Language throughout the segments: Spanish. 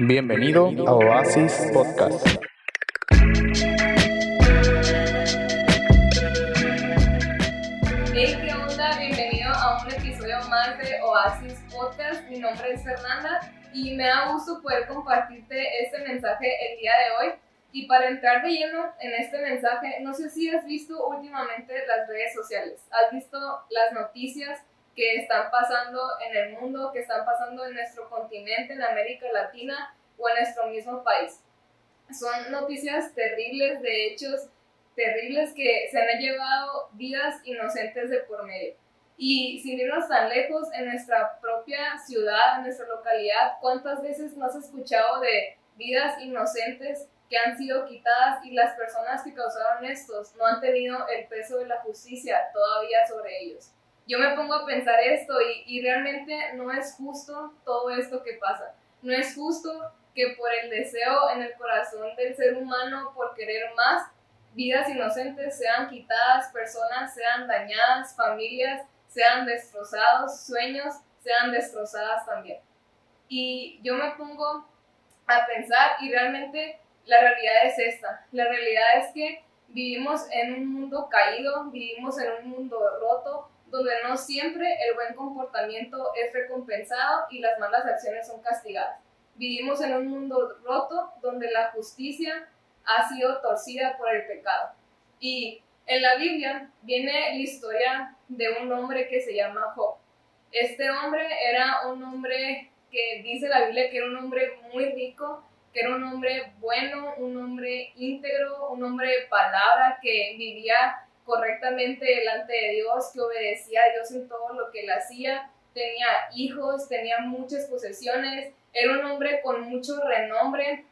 Bienvenido a Oasis Podcast. Hey, ¿qué onda? Bienvenido a un episodio más de Oasis Podcast. Mi nombre es Fernanda y me da gusto poder compartirte este mensaje el día de hoy. Y para entrar de lleno en este mensaje, no sé si has visto últimamente las redes sociales, has visto las noticias que están pasando en el mundo, que están pasando en nuestro continente, en América Latina o en nuestro mismo país. Son noticias terribles, de hechos terribles que se han llevado vidas inocentes de por medio. Y sin irnos tan lejos, en nuestra propia ciudad, en nuestra localidad, ¿cuántas veces no has escuchado de vidas inocentes que han sido quitadas y las personas que causaron estos no han tenido el peso de la justicia todavía sobre ellos? Yo me pongo a pensar esto y, y realmente no es justo todo esto que pasa. No es justo que por el deseo en el corazón del ser humano, por querer más, vidas inocentes sean quitadas, personas sean dañadas, familias sean destrozados, sueños sean destrozadas también. Y yo me pongo a pensar y realmente la realidad es esta. La realidad es que vivimos en un mundo caído, vivimos en un mundo roto, donde no siempre el buen comportamiento es recompensado y las malas acciones son castigadas. Vivimos en un mundo roto donde la justicia ha sido torcida por el pecado. Y en la Biblia viene la historia de un hombre que se llama Job. Este hombre era un hombre que dice la Biblia que era un hombre muy rico, que era un hombre bueno, un hombre íntegro, un hombre de palabra que vivía correctamente delante de Dios, que obedecía a Dios en todo lo que él hacía, tenía hijos, tenía muchas posesiones, era un hombre con mucho renombre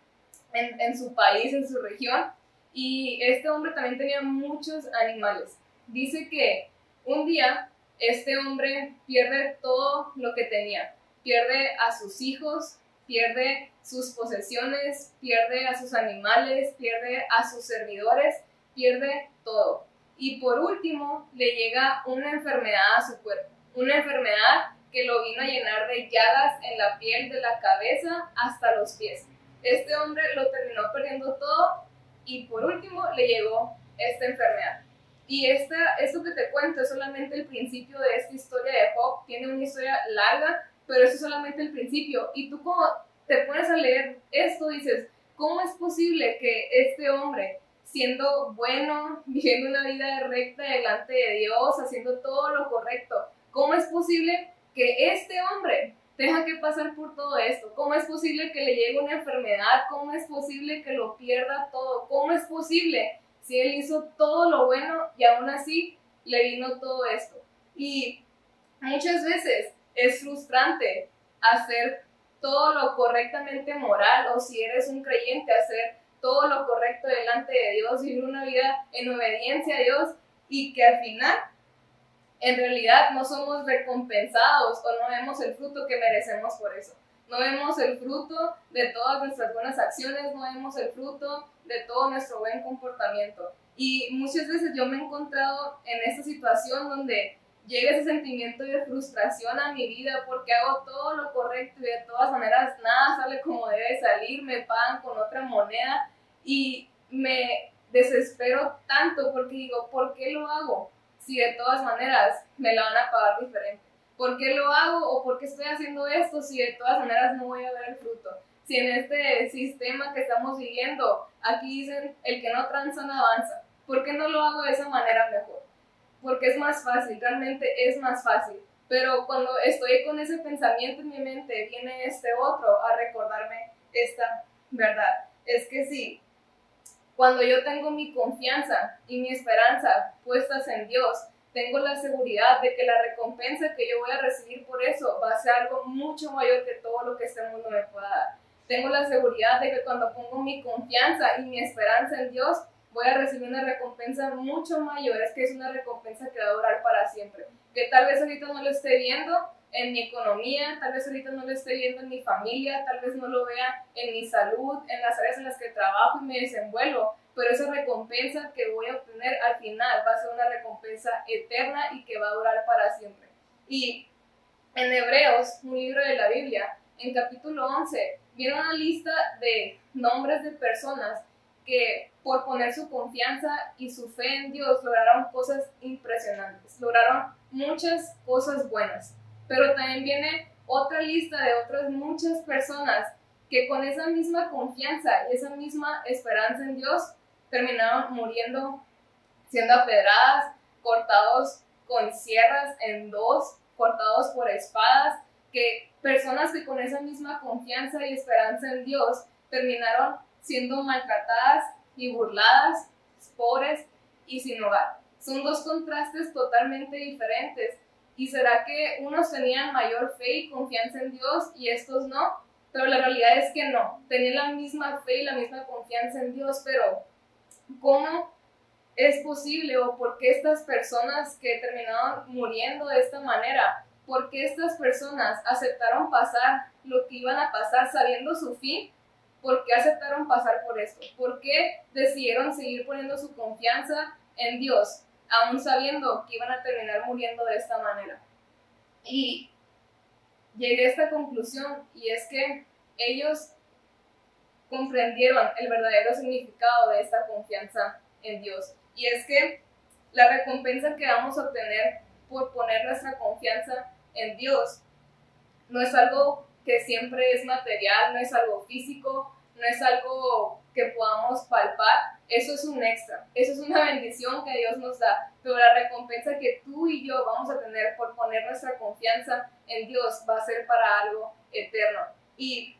en, en su país, en su región, y este hombre también tenía muchos animales. Dice que un día este hombre pierde todo lo que tenía, pierde a sus hijos, pierde sus posesiones, pierde a sus animales, pierde a sus servidores, pierde todo. Y por último, le llega una enfermedad a su cuerpo, una enfermedad que lo vino a llenar de llagas en la piel de la cabeza hasta los pies. Este hombre lo terminó perdiendo todo y por último le llegó esta enfermedad. Y esta, esto que te cuento es solamente el principio de esta historia de Job. Tiene una historia larga, pero eso es solamente el principio. Y tú como te pones a leer esto, dices, ¿cómo es posible que este hombre siendo bueno, viviendo una vida recta delante de Dios, haciendo todo lo correcto. ¿Cómo es posible que este hombre tenga que pasar por todo esto? ¿Cómo es posible que le llegue una enfermedad? ¿Cómo es posible que lo pierda todo? ¿Cómo es posible si él hizo todo lo bueno y aún así le vino todo esto? Y muchas veces es frustrante hacer todo lo correctamente moral o si eres un creyente hacer todo lo correcto delante de Dios, vivir una vida en obediencia a Dios y que al final en realidad no somos recompensados o no vemos el fruto que merecemos por eso. No vemos el fruto de todas nuestras buenas acciones, no vemos el fruto de todo nuestro buen comportamiento. Y muchas veces yo me he encontrado en esta situación donde llega ese sentimiento de frustración a mi vida porque hago todo lo correcto y de todas maneras nada sale como debe salir, me pagan con otra moneda y me desespero tanto porque digo, ¿por qué lo hago? Si de todas maneras me la van a pagar diferente. ¿Por qué lo hago o por qué estoy haciendo esto si de todas maneras no voy a ver el fruto? Si en este sistema que estamos viviendo, aquí dicen, el que no tranza no avanza. ¿Por qué no lo hago de esa manera mejor? Porque es más fácil, realmente es más fácil. Pero cuando estoy con ese pensamiento en mi mente, viene este otro a recordarme esta verdad. Es que sí, cuando yo tengo mi confianza y mi esperanza puestas en Dios, tengo la seguridad de que la recompensa que yo voy a recibir por eso va a ser algo mucho mayor que todo lo que este mundo me pueda dar. Tengo la seguridad de que cuando pongo mi confianza y mi esperanza en Dios, voy a recibir una recompensa mucho mayor. Es que es una recompensa que va a durar para siempre. Que tal vez ahorita no lo esté viendo, en mi economía, tal vez ahorita no lo esté viendo en mi familia, tal vez no lo vea en mi salud, en las áreas en las que trabajo y me desenvuelvo, pero esa recompensa que voy a obtener al final va a ser una recompensa eterna y que va a durar para siempre. Y en Hebreos, un libro de la Biblia, en capítulo 11, viene una lista de nombres de personas que por poner su confianza y su fe en Dios lograron cosas impresionantes, lograron muchas cosas buenas. Pero también viene otra lista de otras muchas personas que con esa misma confianza y esa misma esperanza en Dios terminaron muriendo, siendo apedradas, cortados con sierras en dos, cortados por espadas, que personas que con esa misma confianza y esperanza en Dios terminaron siendo maltratadas y burladas, pobres y sin hogar. Son dos contrastes totalmente diferentes. ¿Y será que unos tenían mayor fe y confianza en Dios y estos no? Pero la realidad es que no. Tenían la misma fe y la misma confianza en Dios, pero ¿cómo es posible o por qué estas personas que terminaron muriendo de esta manera, por qué estas personas aceptaron pasar lo que iban a pasar sabiendo su fin? ¿Por qué aceptaron pasar por esto? ¿Por qué decidieron seguir poniendo su confianza en Dios, aún sabiendo que iban a terminar muriendo de esta manera? Y llegué a esta conclusión y es que ellos comprendieron el verdadero significado de esta confianza en Dios. Y es que la recompensa que vamos a obtener por poner nuestra confianza en Dios no es algo que siempre es material, no es algo físico, no es algo que podamos palpar, eso es un extra, eso es una bendición que Dios nos da, pero la recompensa que tú y yo vamos a tener por poner nuestra confianza en Dios va a ser para algo eterno. Y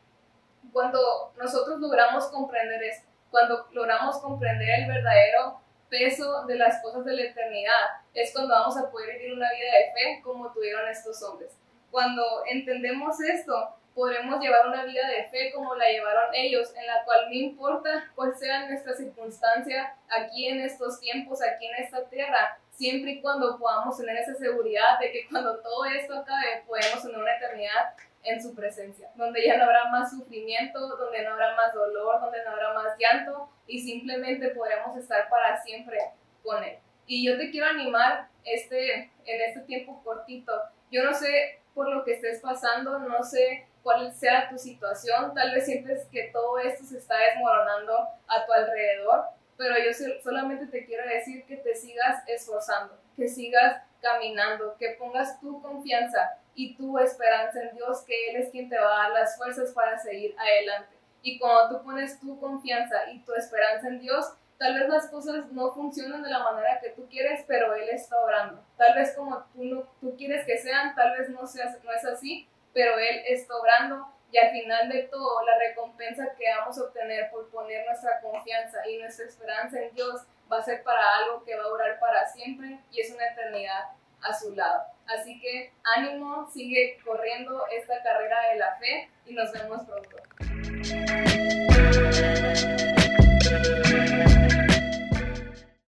cuando nosotros logramos comprender esto, cuando logramos comprender el verdadero peso de las cosas de la eternidad, es cuando vamos a poder vivir una vida de fe como tuvieron estos hombres. Cuando entendemos esto, podremos llevar una vida de fe como la llevaron ellos, en la cual no importa cuál sea nuestra circunstancia aquí en estos tiempos, aquí en esta tierra, siempre y cuando podamos tener esa seguridad de que cuando todo esto acabe, podemos tener una eternidad en su presencia, donde ya no habrá más sufrimiento, donde no habrá más dolor, donde no habrá más llanto y simplemente podremos estar para siempre con Él. Y yo te quiero animar este, en este tiempo cortito. Yo no sé por lo que estés pasando, no sé cuál sea tu situación, tal vez sientes que todo esto se está desmoronando a tu alrededor, pero yo solamente te quiero decir que te sigas esforzando, que sigas caminando, que pongas tu confianza y tu esperanza en Dios, que Él es quien te va a dar las fuerzas para seguir adelante. Y cuando tú pones tu confianza y tu esperanza en Dios, tal vez las cosas no funcionan de la manera que tú quieres, pero Él está obrando. Tal vez como tú, no, tú quieres que sean, tal vez no, sea, no es así, pero Él está obrando y al final de todo la recompensa que vamos a obtener por poner nuestra confianza y nuestra esperanza en Dios va a ser para algo que va a durar para siempre y es una eternidad a su lado. Así que ánimo, sigue corriendo esta carrera de la fe y nos vemos pronto.